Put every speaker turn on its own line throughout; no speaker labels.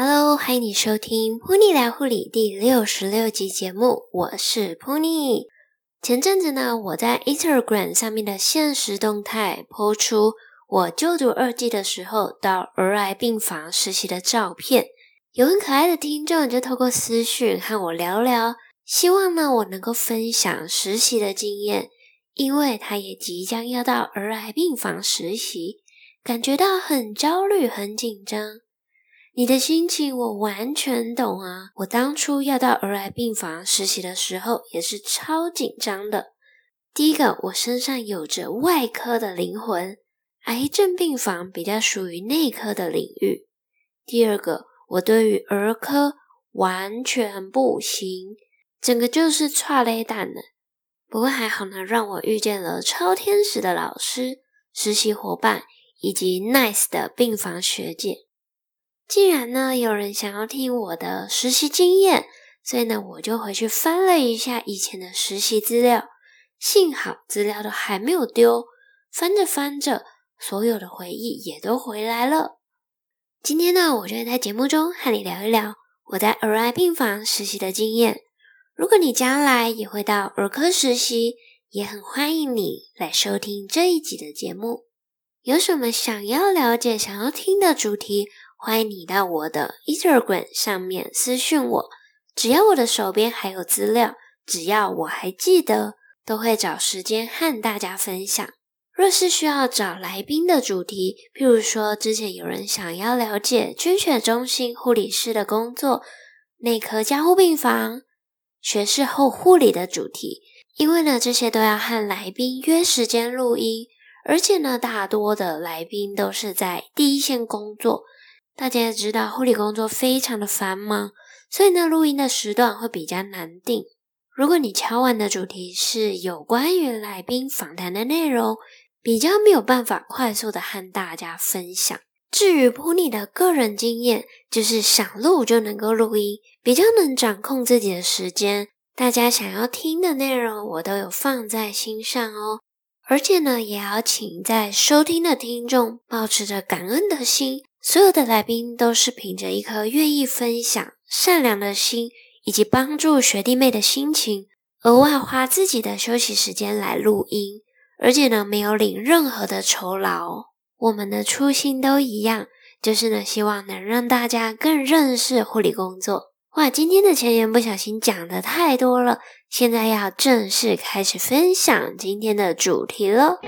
Hello，欢迎你收听《Pony 聊护理》第六十六集节目，我是 Pony。前阵子呢，我在 Instagram 上面的限时动态 po 出我就读二技的时候到儿癌病房实习的照片，有很可爱的听众就透过私讯和我聊聊，希望呢我能够分享实习的经验，因为他也即将要到儿癌病房实习，感觉到很焦虑、很紧张。你的心情我完全懂啊！我当初要到儿癌病房实习的时候，也是超紧张的。第一个，我身上有着外科的灵魂，癌症病房比较属于内科的领域。第二个，我对于儿科完全不行，整个就是剉咧等呢。不过还好呢，让我遇见了超天使的老师、实习伙伴以及 nice 的病房学姐。既然呢，有人想要听我的实习经验，所以呢，我就回去翻了一下以前的实习资料。幸好资料都还没有丢，翻着翻着，所有的回忆也都回来了。今天呢，我就在节目中和你聊一聊我在儿癌病房实习的经验。如果你将来也会到儿科实习，也很欢迎你来收听这一集的节目。有什么想要了解、想要听的主题？欢迎你到我的 Instagram 上面私讯我，只要我的手边还有资料，只要我还记得，都会找时间和大家分享。若是需要找来宾的主题，譬如说之前有人想要了解捐血中心护理师的工作、内科加护病房、学士后护理的主题，因为呢这些都要和来宾约时间录音，而且呢大多的来宾都是在第一线工作。大家也知道，护理工作非常的繁忙，所以呢，录音的时段会比较难定。如果你敲完的主题是有关于来宾访谈的内容，比较没有办法快速的和大家分享。至于噗妮的个人经验，就是想录就能够录音，比较能掌控自己的时间。大家想要听的内容，我都有放在心上哦。而且呢，也要请在收听的听众保持着感恩的心。所有的来宾都是凭着一颗愿意分享、善良的心，以及帮助学弟妹的心情，额外花自己的休息时间来录音，而且呢，没有领任何的酬劳。我们的初心都一样，就是呢，希望能让大家更认识护理工作。哇，今天的前言不小心讲得太多了，现在要正式开始分享今天的主题了。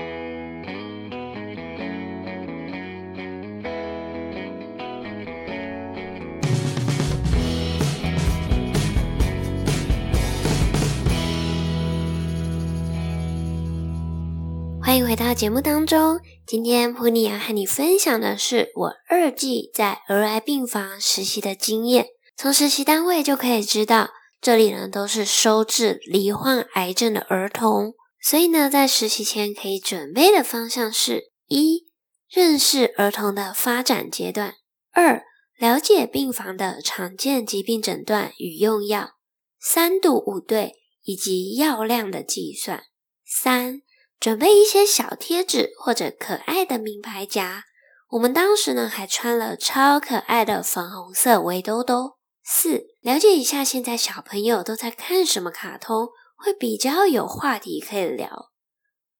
欢迎回到节目当中。今天普尼要和你分享的是我二技在儿癌病房实习的经验。从实习单位就可以知道，这里呢都是收治罹患癌症的儿童。所以呢，在实习前可以准备的方向是：一、认识儿童的发展阶段；二、了解病房的常见疾病诊断与用药；三度五对以及药量的计算；三。准备一些小贴纸或者可爱的名牌夹。我们当时呢还穿了超可爱的粉红色围兜兜。四，了解一下现在小朋友都在看什么卡通，会比较有话题可以聊。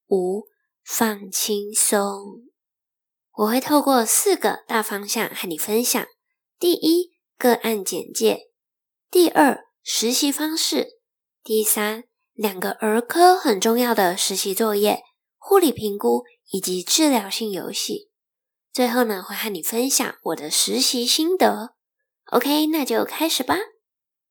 五，放轻松。我会透过四个大方向和你分享：第一，个案简介；第二，实习方式；第三。两个儿科很重要的实习作业、护理评估以及治疗性游戏。最后呢，会和你分享我的实习心得。OK，那就开始吧。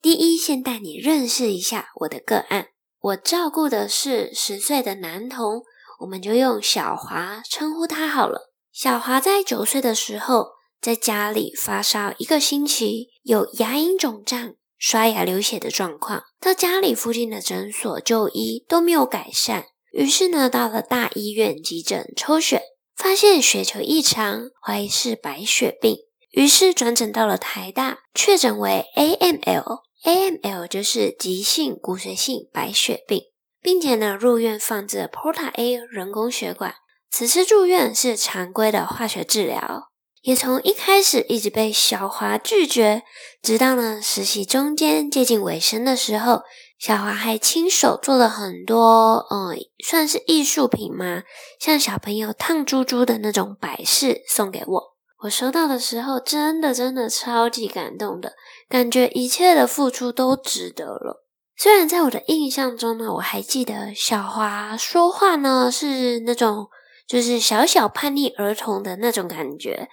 第一，先带你认识一下我的个案。我照顾的是十岁的男童，我们就用小华称呼他好了。小华在九岁的时候，在家里发烧一个星期，有牙龈肿胀。刷牙流血的状况，到家里附近的诊所就医都没有改善，于是呢，到了大医院急诊抽血，发现血球异常，怀疑是白血病，于是转诊到了台大，确诊为 AML，AML 就是急性骨髓性白血病，并且呢，入院放置 Porta A 人工血管，此次住院是常规的化学治疗。也从一开始一直被小华拒绝，直到呢实习中间接近尾声的时候，小华还亲手做了很多，嗯，算是艺术品吗？像小朋友烫珠珠的那种摆饰送给我。我收到的时候，真的真的超级感动的，感觉一切的付出都值得了。虽然在我的印象中呢，我还记得小华说话呢是那种就是小小叛逆儿童的那种感觉。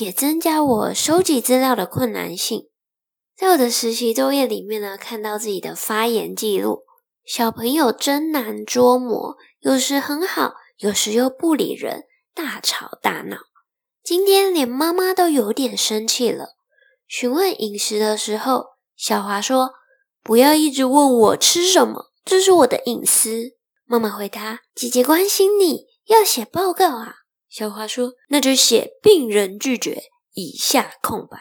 也增加我收集资料的困难性。在我的实习作业里面呢，看到自己的发言记录，小朋友真难捉摸，有时很好，有时又不理人，大吵大闹。今天连妈妈都有点生气了。询问饮食的时候，小华说：“不要一直问我吃什么，这是我的隐私。”妈妈回答：“姐姐关心你，要写报告啊。”小华说：“那就写病人拒绝，以下空白。”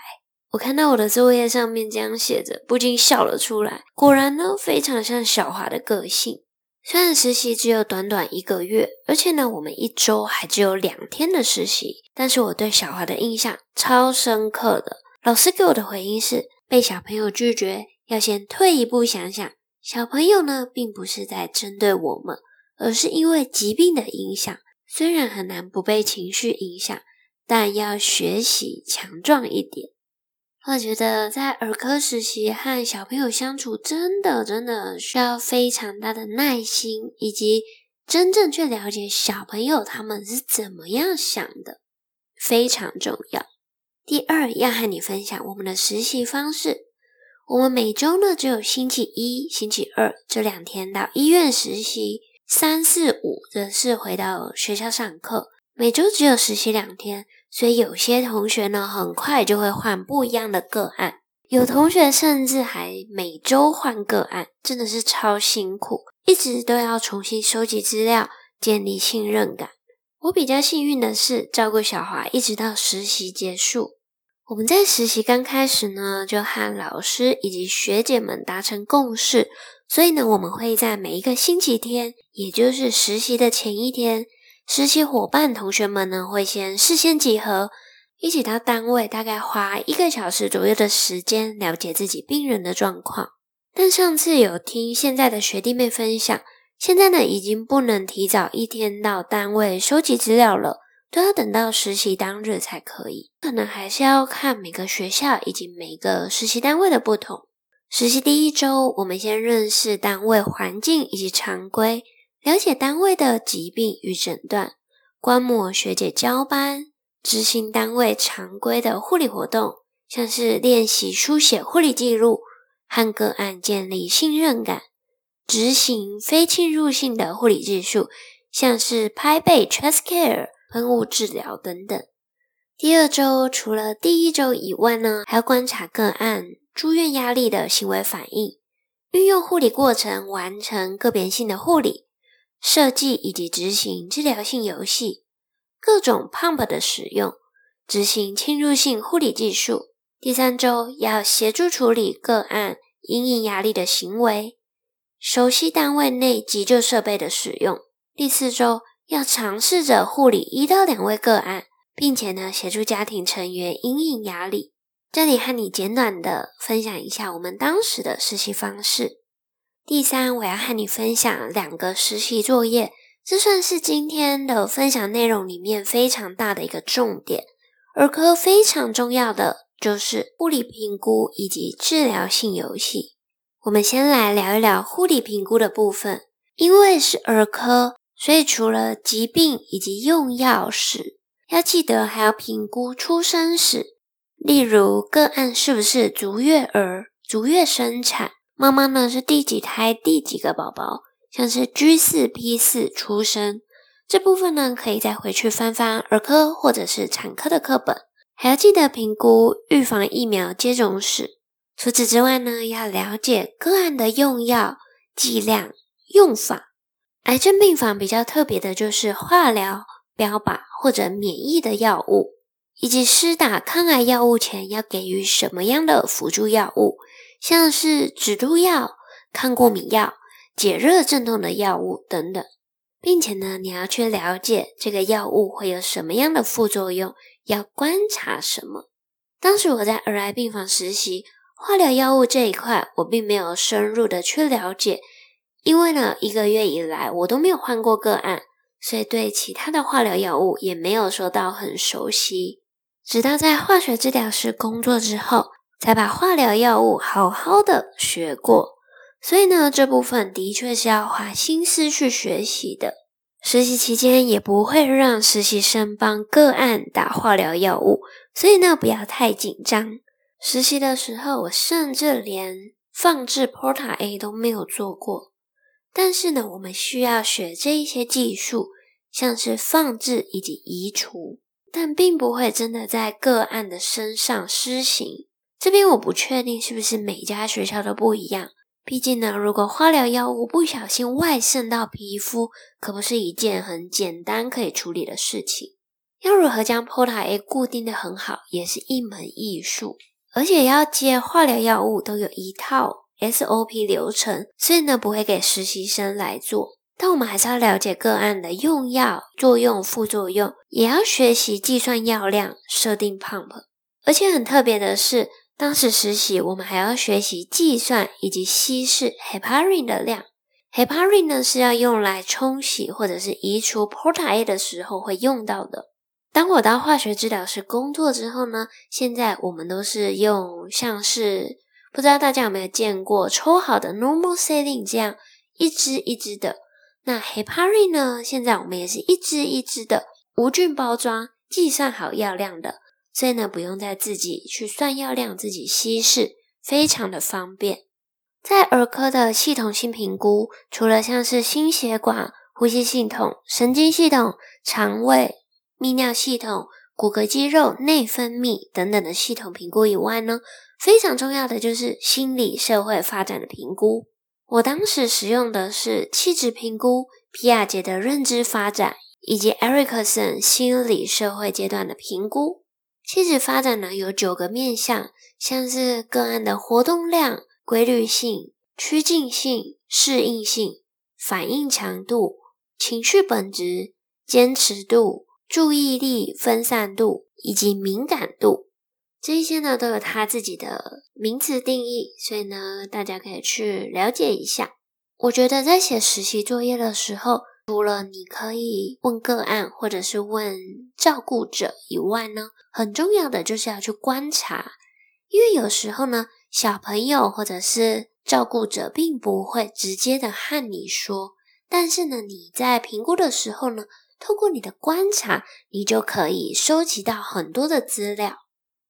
我看到我的作业上面这样写着，不禁笑了出来。果然呢，非常像小华的个性。虽然实习只有短短一个月，而且呢，我们一周还只有两天的实习，但是我对小华的印象超深刻的。老师给我的回应是：被小朋友拒绝，要先退一步想想，小朋友呢，并不是在针对我们，而是因为疾病的影响。虽然很难不被情绪影响，但要学习强壮一点。我觉得在儿科实习和小朋友相处，真的真的需要非常大的耐心，以及真正去了解小朋友他们是怎么样想的，非常重要。第二，要和你分享我们的实习方式。我们每周呢，只有星期一、星期二这两天到医院实习。三四五则是回到学校上课，每周只有实习两天，所以有些同学呢，很快就会换不一样的个案，有同学甚至还每周换个案，真的是超辛苦，一直都要重新收集资料，建立信任感。我比较幸运的是，照顾小华一直到实习结束。我们在实习刚开始呢，就和老师以及学姐们达成共识。所以呢，我们会在每一个星期天，也就是实习的前一天，实习伙伴同学们呢会先事先集合，一起到单位，大概花一个小时左右的时间了解自己病人的状况。但上次有听现在的学弟妹分享，现在呢已经不能提早一天到单位收集资料了，都要等到实习当日才可以。可能还是要看每个学校以及每个实习单位的不同。实习第一周，我们先认识单位环境以及常规，了解单位的疾病与诊断，观摩学姐交班，执行单位常规的护理活动，像是练习书写护理记录，和个案建立信任感，执行非侵入性的护理技术，像是拍背、chest care、喷雾治疗等等。第二周，除了第一周以外呢，还要观察个案。住院压力的行为反应，运用护理过程完成个别性的护理，设计以及执行治疗性游戏，各种 pump 的使用，执行侵入性护理技术。第三周要协助处理个案因应压力的行为，熟悉单位内急救设备的使用。第四周要尝试着护理一到两位个案，并且呢协助家庭成员因应压力。这里和你简短的分享一下我们当时的实习方式。第三，我要和你分享两个实习作业，这算是今天的分享内容里面非常大的一个重点。儿科非常重要的就是护理评估以及治疗性游戏。我们先来聊一聊护理评估的部分，因为是儿科，所以除了疾病以及用药史，要记得还要评估出生史。例如个案是不是足月儿、足月生产？妈妈呢是第几胎、第几个宝宝？像是 G 四、P 四出生这部分呢，可以再回去翻翻儿科或者是产科的课本，还要记得评估预防疫苗接种史。除此之外呢，要了解个案的用药剂量、用法。癌症病房比较特别的就是化疗、标靶或者免疫的药物。以及施打抗癌药物前要给予什么样的辅助药物，像是止吐药、抗过敏药、解热镇痛的药物等等。并且呢，你要去了解这个药物会有什么样的副作用，要观察什么。当时我在儿癌病房实习，化疗药物这一块我并没有深入的去了解，因为呢，一个月以来我都没有换过个案，所以对其他的化疗药物也没有说到很熟悉。直到在化学治疗室工作之后，才把化疗药物好好的学过。所以呢，这部分的确是要花心思去学习的。实习期间也不会让实习生帮个案打化疗药物，所以呢，不要太紧张。实习的时候，我甚至连放置 Porta A 都没有做过。但是呢，我们需要学这一些技术，像是放置以及移除，但并不会真的在个案的身上施行。这边我不确定是不是每家学校都不一样。毕竟呢，如果化疗药物不小心外渗到皮肤，可不是一件很简单可以处理的事情。要如何将 POTA A 固定得很好，也是一门艺术。而且要接化疗药物都有一套 SOP 流程，所以呢，不会给实习生来做。但我们还是要了解个案的用药作用、副作用，也要学习计算药量、设定 pump。而且很特别的是，当时实习，我们还要学习计算以及稀释 heparin 的量。heparin 呢是要用来冲洗或者是移除 Porta A 的时候会用到的。当我到化学治疗室工作之后呢，现在我们都是用像是不知道大家有没有见过抽好的 normal saline 这样一支一支的。那 heparin 呢，现在我们也是一支一支的无菌包装，计算好药量的。所以呢，不用再自己去算药量，自己稀释，非常的方便。在儿科的系统性评估，除了像是心血管、呼吸系统、神经系统、肠胃、泌尿系统、骨骼肌肉、内分泌等等的系统评估以外呢，非常重要的就是心理社会发展的评估。我当时使用的是气质评估、皮亚杰的认知发展以及艾瑞克森心理社会阶段的评估。气质发展呢，有九个面向，像是个案的活动量、规律性、趋近性、适应性、反应强度、情绪本质、坚持度、注意力分散度以及敏感度。这一些呢，都有它自己的名词定义，所以呢，大家可以去了解一下。我觉得在写实习作业的时候，除了你可以问个案或者是问照顾者以外呢，很重要的就是要去观察，因为有时候呢，小朋友或者是照顾者并不会直接的和你说，但是呢，你在评估的时候呢，透过你的观察，你就可以收集到很多的资料。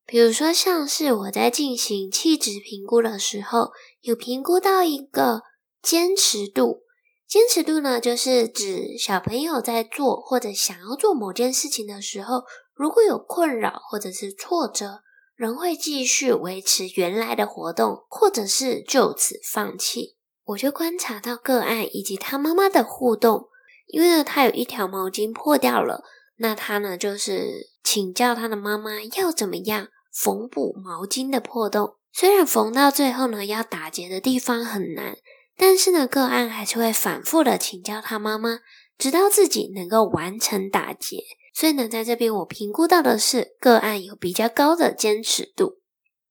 比如说，像是我在进行气质评估的时候，有评估到一个坚持度。坚持度呢，就是指小朋友在做或者想要做某件事情的时候，如果有困扰或者是挫折，仍会继续维持原来的活动，或者是就此放弃。我就观察到个案以及他妈妈的互动，因为呢，他有一条毛巾破掉了，那他呢就是请教他的妈妈要怎么样缝补毛巾的破洞。虽然缝到最后呢，要打结的地方很难。但是呢，个案还是会反复的请教他妈妈，直到自己能够完成打结。所以呢，在这边我评估到的是个案有比较高的坚持度。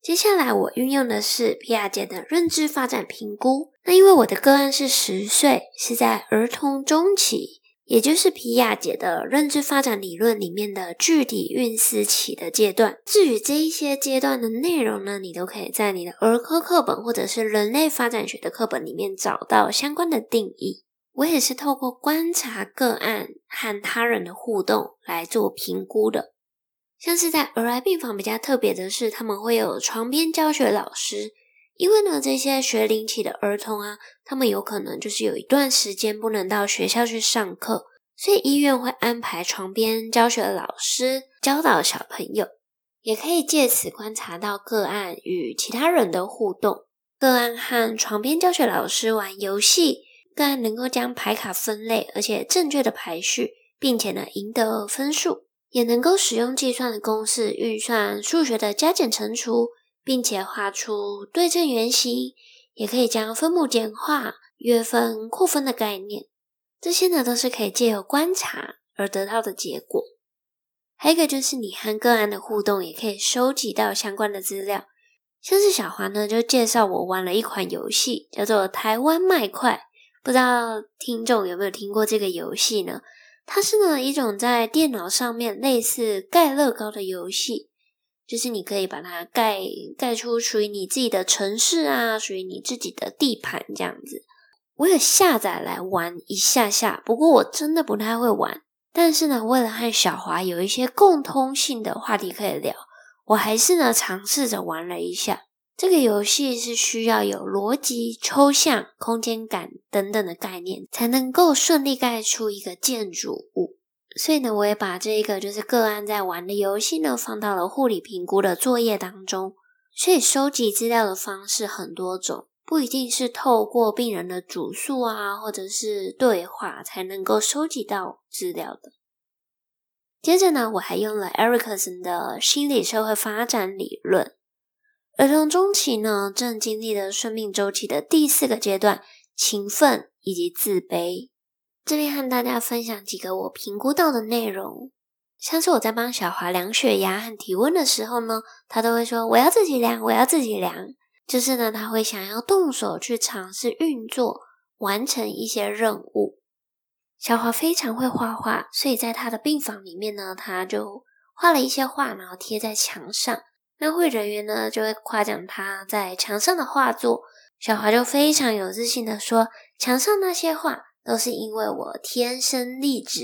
接下来我运用的是皮亚杰的认知发展评估。那因为我的个案是十岁，是在儿童中期。也就是皮亚杰的认知发展理论里面的具体运思期的阶段。至于这一些阶段的内容呢，你都可以在你的儿科课本或者是人类发展学的课本里面找到相关的定义。我也是透过观察个案和他人的互动来做评估的。像是在儿癌病房比较特别的是，他们会有床边教学老师。因为呢，这些学龄期的儿童啊，他们有可能就是有一段时间不能到学校去上课，所以医院会安排床边教学老师教导小朋友，也可以借此观察到个案与其他人的互动。个案和床边教学老师玩游戏，个案能够将牌卡分类，而且正确的排序，并且呢赢得分数，也能够使用计算的公式运算数学的加减乘除。并且画出对称圆形，也可以将分母简化、约分、扩分的概念。这些呢都是可以借由观察而得到的结果。还有一个就是你和个案的互动，也可以收集到相关的资料。像是小华呢，就介绍我玩了一款游戏，叫做《台湾麦块》，不知道听众有没有听过这个游戏呢？它是呢一种在电脑上面类似盖乐高的游戏，就是你可以把它盖盖出属于你自己的城市啊，属于你自己的地盘这样子。我有下载来玩一下下，不过我真的不太会玩。但是呢，为了和小华有一些共通性的话题可以聊。我还是呢，尝试着玩了一下这个游戏，是需要有逻辑、抽象、空间感等等的概念，才能够顺利盖出一个建筑物。所以呢，我也把这个就是个案在玩的游戏呢，放到了护理评估的作业当中。所以收集资料的方式很多种，不一定是透过病人的主诉啊，或者是对话才能够收集到资料的。接着呢，我还用了艾瑞克森的心理社会发展理论。儿童中期呢，正经历了生命周期的第四个阶段——勤奋以及自卑。这边和大家分享几个我评估到的内容，像是我在帮小华量血压和体温的时候呢，他都会说：“我要自己量，我要自己量。”就是呢，他会想要动手去尝试运作，完成一些任务。小华非常会画画，所以在他的病房里面呢，他就画了一些画，然后贴在墙上。那会人员呢就会夸奖他在墙上的画作，小华就非常有自信的说：“墙上那些画都是因为我天生丽质。”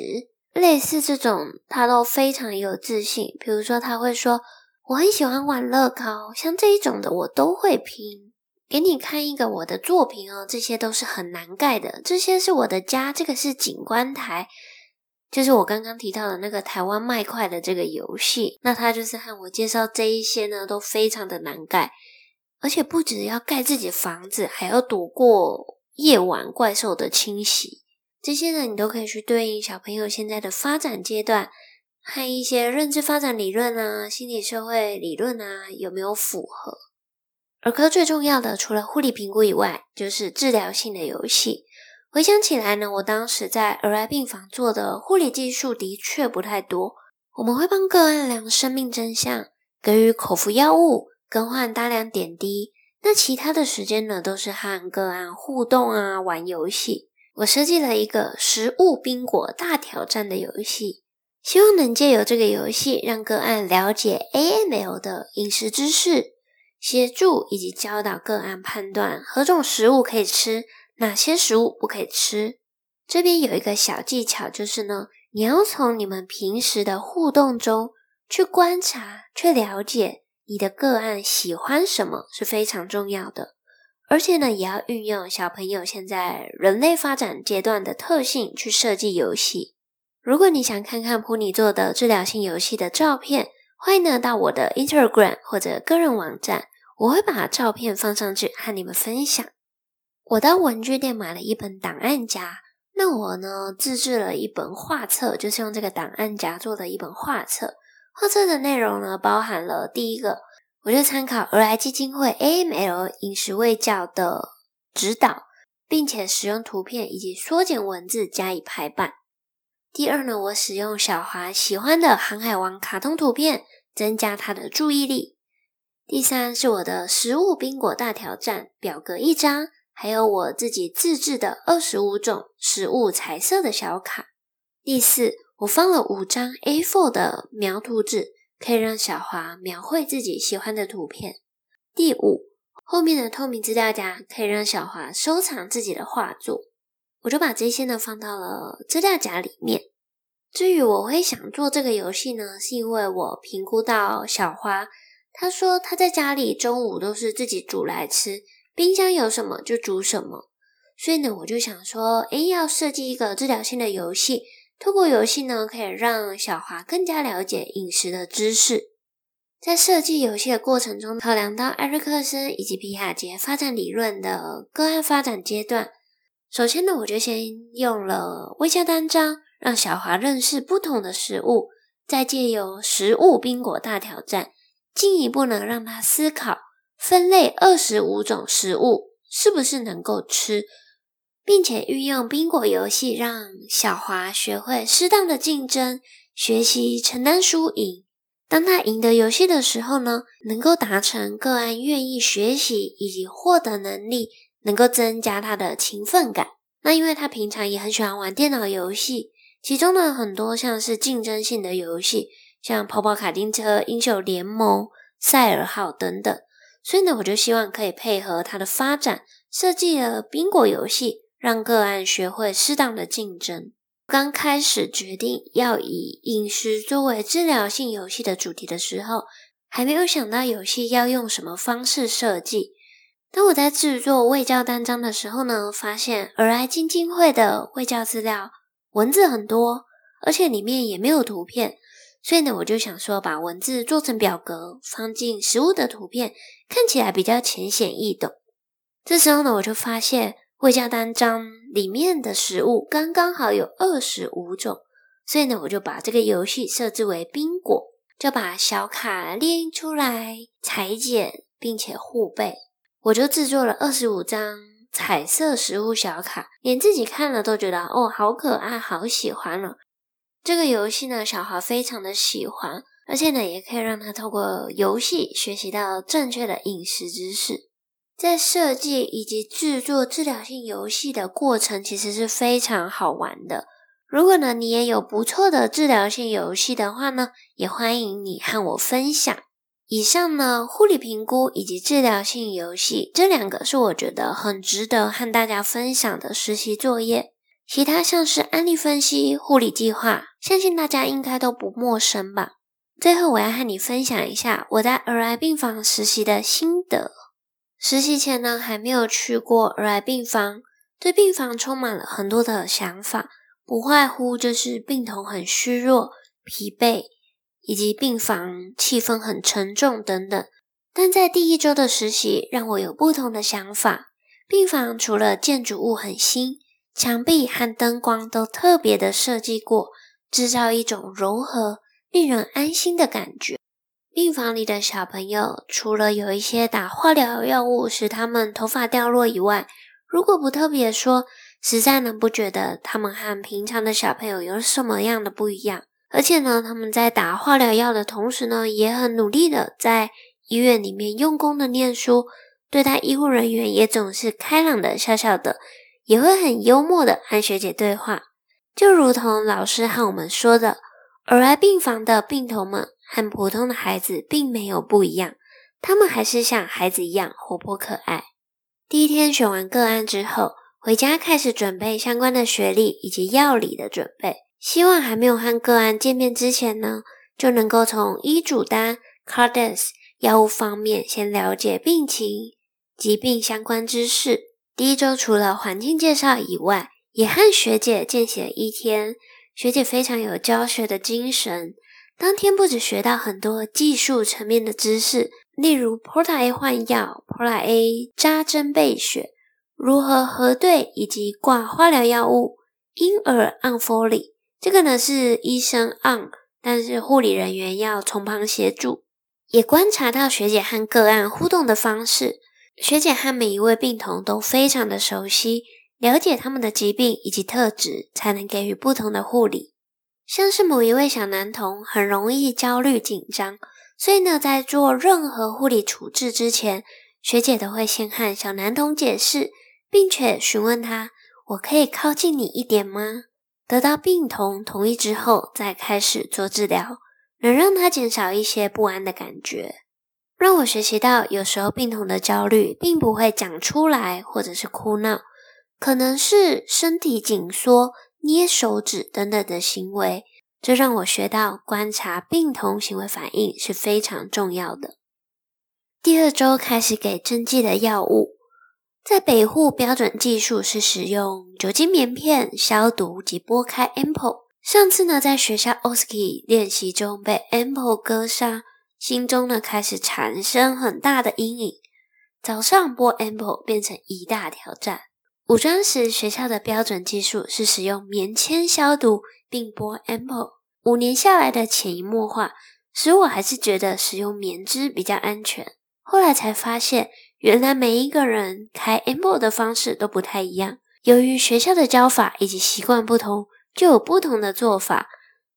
类似这种，他都非常有自信。比如说，他会说：“我很喜欢玩乐高，像这一种的我都会拼。”给你看一个我的作品哦，这些都是很难盖的。这些是我的家，这个是景观台，就是我刚刚提到的那个台湾麦块的这个游戏。那他就是和我介绍这一些呢，都非常的难盖，而且不只要盖自己房子，还要躲过夜晚怪兽的侵袭。这些呢，你都可以去对应小朋友现在的发展阶段，和一些认知发展理论啊、心理社会理论啊，有没有符合？儿科最重要的，除了护理评估以外，就是治疗性的游戏。回想起来呢，我当时在儿癌病房做的护理技术的确不太多。我们会帮个案量生命真相，给予口服药物，更换大量点滴。那其他的时间呢，都是和个案互动啊，玩游戏。我设计了一个食物宾果大挑战的游戏，希望能借由这个游戏，让个案了解 AML 的饮食知识。协助以及教导个案判断何种食物可以吃，哪些食物不可以吃。这边有一个小技巧，就是呢，你要从你们平时的互动中去观察、去了解你的个案喜欢什么，是非常重要的。而且呢，也要运用小朋友现在人类发展阶段的特性去设计游戏。如果你想看看普尼做的治疗性游戏的照片，欢迎呢到我的 Instagram 或者个人网站。我会把照片放上去和你们分享。我到文具店买了一本档案夹，那我呢自制了一本画册，就是用这个档案夹做的一本画册。画册的内容呢包含了第一个，我就参考儿癌基金会 AML 饮食卫教的指导，并且使用图片以及缩减文字加以排版。第二呢，我使用小华喜欢的航海王卡通图片，增加他的注意力。第三是我的食物宾果大挑战表格一张，还有我自己自制的二十五种食物彩色的小卡。第四，我放了五张 A4 的描图纸，可以让小华描绘自己喜欢的图片。第五，后面的透明资料夹可以让小华收藏自己的画作。我就把这些呢放到了资料夹里面。至于我会想做这个游戏呢，是因为我评估到小华。他说他在家里中午都是自己煮来吃，冰箱有什么就煮什么。所以呢，我就想说，诶，要设计一个治疗性的游戏，透过游戏呢，可以让小华更加了解饮食的知识。在设计游戏的过程中，考量到艾瑞克森以及皮亚杰发展理论的个案发展阶段，首先呢，我就先用了微笑单张，让小华认识不同的食物，再借由食物宾果大挑战。进一步呢，让他思考分类二十五种食物是不是能够吃，并且运用宾果游戏让小华学会适当的竞争，学习承担输赢。当他赢得游戏的时候呢，能够达成个案愿意学习以及获得能力，能够增加他的勤奋感。那因为他平常也很喜欢玩电脑游戏，其中呢很多像是竞争性的游戏，像跑跑卡丁车、英雄联盟、赛尔号等等。所以呢，我就希望可以配合他的发展，设计了宾果游戏，让个案学会适当的竞争。刚开始决定要以饮食作为治疗性游戏的主题的时候，还没有想到游戏要用什么方式设计。当我在制作卫教单张的时候呢，发现儿癌基金会的卫教资料文字很多，而且里面也没有图片，所以呢，我就想说把文字做成表格，放进食物的图片，看起来比较浅显易懂。这时候呢，我就发现。卫教单张里面的食物刚刚好有二十五种，所以呢，我就把这个游戏设置为宾果，就把小卡列出来，裁剪并且护背。我就制作了二十五张彩色食物小卡，连自己看了都觉得哦，好可爱，好喜欢了。这个游戏呢，小孩非常的喜欢，而且呢，也可以让他透过游戏学习到正确的饮食知识。在设计以及制作治疗性游戏的过程，其实是非常好玩的。如果呢，你也有不错的治疗性游戏的话呢，也欢迎你和我分享。以上呢，护理评估以及治疗性游戏这两个是我觉得很值得和大家分享的实习作业。其他像是案例分析、护理计划，相信大家应该都不陌生吧。最后，我要和你分享一下我在儿癌病房实习的心得。实习前呢，还没有去过儿癌病房，对病房充满了很多的想法，不外乎就是病童很虚弱、疲惫，以及病房气氛很沉重等等。但在第一周的实习，让我有不同的想法。病房除了建筑物很新，墙壁和灯光都特别的设计过，制造一种柔和、令人安心的感觉。病房里的小朋友，除了有一些打化疗药物使他们头发掉落以外，如果不特别说，实在呢不觉得他们和平常的小朋友有什么样的不一样。而且呢，他们在打化疗药的同时呢，也很努力的在医院里面用功的念书，对待医护人员也总是开朗的笑笑的，也会很幽默的和学姐对话，就如同老师和我们说的，儿癌病房的病童们。和普通的孩子并没有不一样，他们还是像孩子一样活泼可爱。第一天选完个案之后，回家开始准备相关的学历以及药理的准备，希望还没有和个案见面之前呢，就能够从医嘱单、cardes 药物方面先了解病情、疾病相关知识。第一周除了环境介绍以外，也和学姐见习了一天，学姐非常有教学的精神。当天不止学到很多技术层面的知识，例如 Porta A 换药、Porta A 扎针备血、如何核对以及挂化疗药物、婴儿按 Foley，这个呢是医生按，但是护理人员要从旁协助。也观察到学姐和个案互动的方式，学姐和每一位病童都非常的熟悉，了解他们的疾病以及特质，才能给予不同的护理。像是某一位小男童很容易焦虑紧张，所以呢，在做任何护理处置之前，学姐都会先和小男童解释，并且询问他：“我可以靠近你一点吗？”得到病童同意之后，再开始做治疗，能让他减少一些不安的感觉。让我学习到，有时候病童的焦虑并不会讲出来，或者是哭闹，可能是身体紧缩。捏手指等等的行为，这让我学到观察病童行为反应是非常重要的。第二周开始给针剂的药物，在北护标准技术是使用酒精棉片消毒及拨开 ample。上次呢，在学校 oski 练习中被 ample 割伤，心中呢开始产生很大的阴影。早上拨 ample 变成一大挑战。五专时，学校的标准技术是使用棉签消毒并拨 ampoule。五年下来的潜移默化，使我还是觉得使用棉织比较安全。后来才发现，原来每一个人开 ample 的方式都不太一样，由于学校的教法以及习惯不同，就有不同的做法，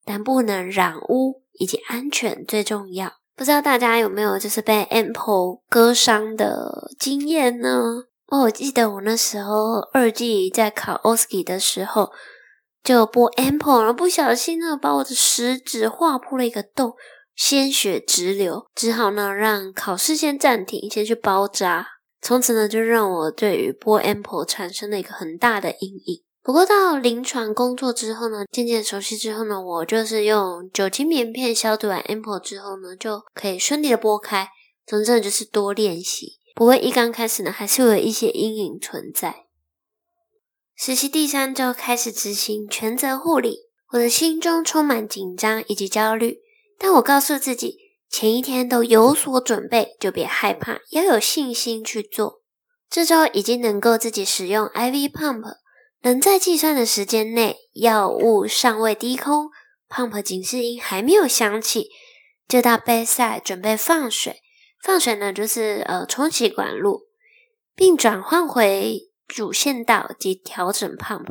但不能染污以及安全最重要。不知道大家有没有就是被 Apple 割伤的经验呢？哦，我记得我那时候二技在考 OSCE 的时候，就剥 Apple，然后不小心呢把我的食指划破了一个洞，鲜血直流，只好呢让考试先暂停，先去包扎。从此呢就让我对于剥 Apple 产生了一个很大的阴影。不过到临床工作之后呢，渐渐熟悉之后呢，我就是用酒精棉片消毒完 AMPLE 之后呢，就可以顺利的剥开。总之就是多练习，不过一刚开始呢，还是会有一些阴影存在。实习第三周开始执行全责护理，我的心中充满紧张以及焦虑，但我告诉自己，前一天都有所准备，就别害怕，要有信心去做。这周已经能够自己使用 IV pump。能在计算的时间内，药物尚未低空，pump 警示音还没有响起，就到杯塞准备放水。放水呢，就是呃冲洗管路，并转换回主线道及调整 pump。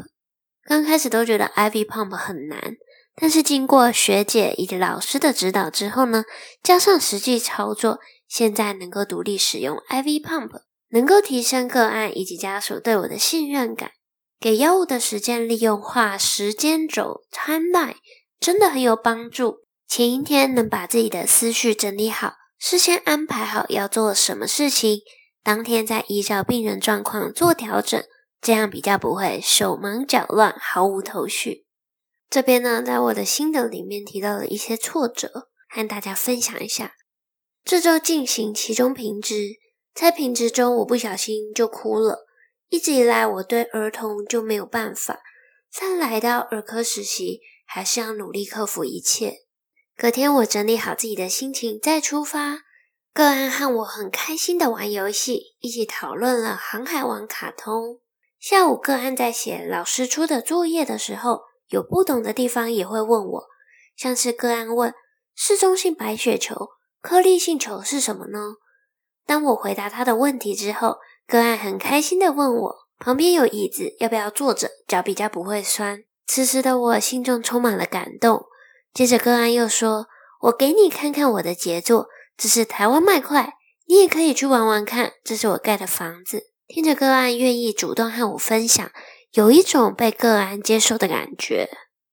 刚开始都觉得 IV pump 很难，但是经过学姐以及老师的指导之后呢，加上实际操作，现在能够独立使用 IV pump，能够提升个案以及家属对我的信任感。给药物的时间利用化时间轴 （timeline） 真的很有帮助。前一天能把自己的思绪整理好，事先安排好要做什么事情，当天再依照病人状况做调整，这样比较不会手忙脚乱、毫无头绪。这边呢，在我的心得里面提到了一些挫折，和大家分享一下。这周进行期中评职，在评职中我不小心就哭了。一直以来，我对儿童就没有办法。再来到儿科实习，还是要努力克服一切。隔天，我整理好自己的心情，再出发。个案和我很开心的玩游戏，一起讨论了《航海王》卡通。下午，个案在写老师出的作业的时候，有不懂的地方也会问我，像是个案问：市中性白血球、颗粒性球是什么呢？当我回答他的问题之后，个案很开心的问我，旁边有椅子，要不要坐着，脚比较不会酸。此时的我心中充满了感动。接着个案又说：“我给你看看我的杰作，这是台湾麦块，你也可以去玩玩看。这是我盖的房子。”听着个案愿意主动和我分享，有一种被个案接受的感觉。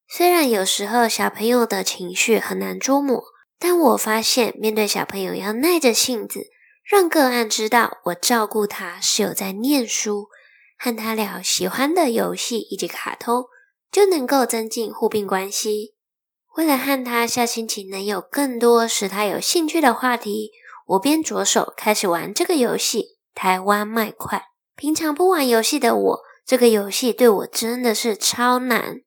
虽然有时候小朋友的情绪很难捉摸，但我发现面对小朋友要耐着性子。让个案知道我照顾他是有在念书，和他聊喜欢的游戏以及卡通，就能够增进互病关系。为了和他下星期能有更多使他有兴趣的话题，我便着手开始玩这个游戏《台湾麦块》。平常不玩游戏的我，这个游戏对我真的是超难。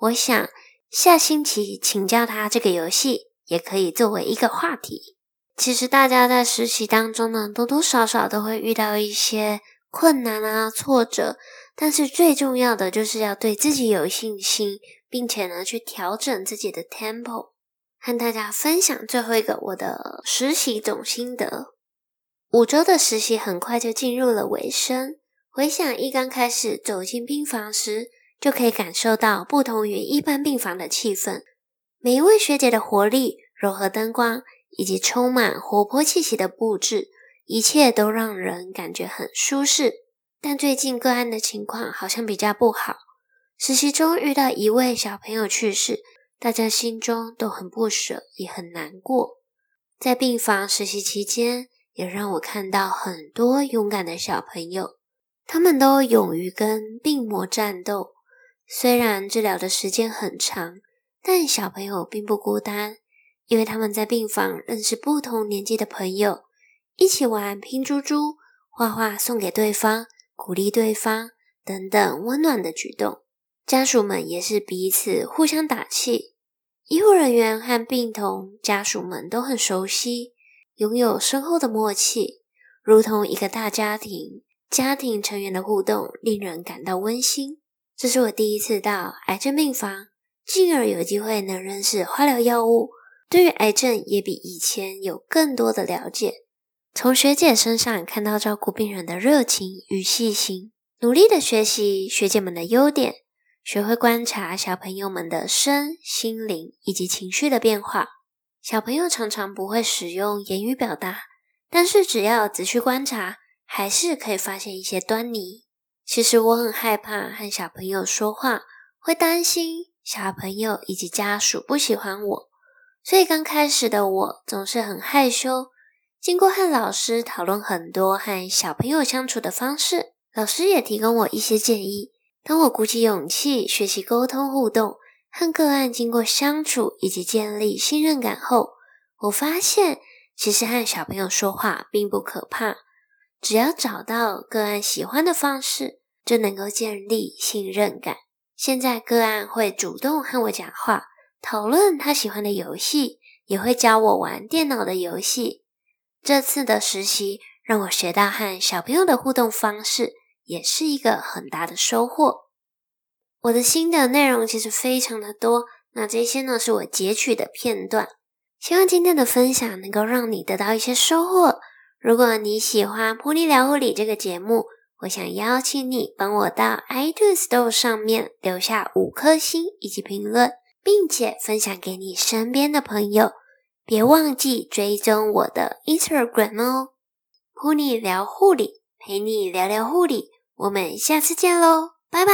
我想下星期请教他这个游戏，也可以作为一个话题。其实大家在实习当中呢，多多少少都会遇到一些困难啊、挫折，但是最重要的就是要对自己有信心，并且呢去调整自己的 tempo。和大家分享最后一个我的实习总心得：五周的实习很快就进入了尾声。回想一刚开始走进病房时，就可以感受到不同于一般病房的气氛，每一位学姐的活力、柔和灯光。以及充满活泼气息的布置，一切都让人感觉很舒适。但最近个案的情况好像比较不好。实习中遇到一位小朋友去世，大家心中都很不舍，也很难过。在病房实习期间，也让我看到很多勇敢的小朋友，他们都勇于跟病魔战斗。虽然治疗的时间很长，但小朋友并不孤单。因为他们在病房认识不同年纪的朋友，一起玩拼珠珠、画画送给对方、鼓励对方等等温暖的举动。家属们也是彼此互相打气。医护人员和病童家属们都很熟悉，拥有深厚的默契，如同一个大家庭。家庭成员的互动令人感到温馨。这是我第一次到癌症病房，进而有机会能认识化疗药物。对于癌症也比以前有更多的了解，从学姐身上看到照顾病人的热情与细心。努力的学习学姐们的优点，学会观察小朋友们的身心灵以及情绪的变化。小朋友常常不会使用言语表达，但是只要仔细观察，还是可以发现一些端倪。其实我很害怕和小朋友说话，会担心小朋友以及家属不喜欢我，所以刚开始的我总是很害羞。经过和老师讨论很多和小朋友相处的方式，老师也提供我一些建议。当我鼓起勇气学习沟通互动，和个案经过相处以及建立信任感后，我发现其实和小朋友说话并不可怕，只要找到个案喜欢的方式，就能够建立信任感。现在个案会主动和我讲话，讨论他喜欢的游戏，也会教我玩电脑的游戏。这次的实习让我学到和小朋友的互动方式，也是一个很大的收获。我的新的内容其实非常的多，那这些呢是我截取的片段。希望今天的分享能够让你得到一些收获。如果你喜欢《噗妮聊护理》这个节目，我想邀请你帮我到 iTunes Store 上面留下五颗星以及评论，并且分享给你身边的朋友。别忘记追踪我的 Instagram 哦，噗妮聊护理，陪你聊聊护理，我们下次见喽，拜拜。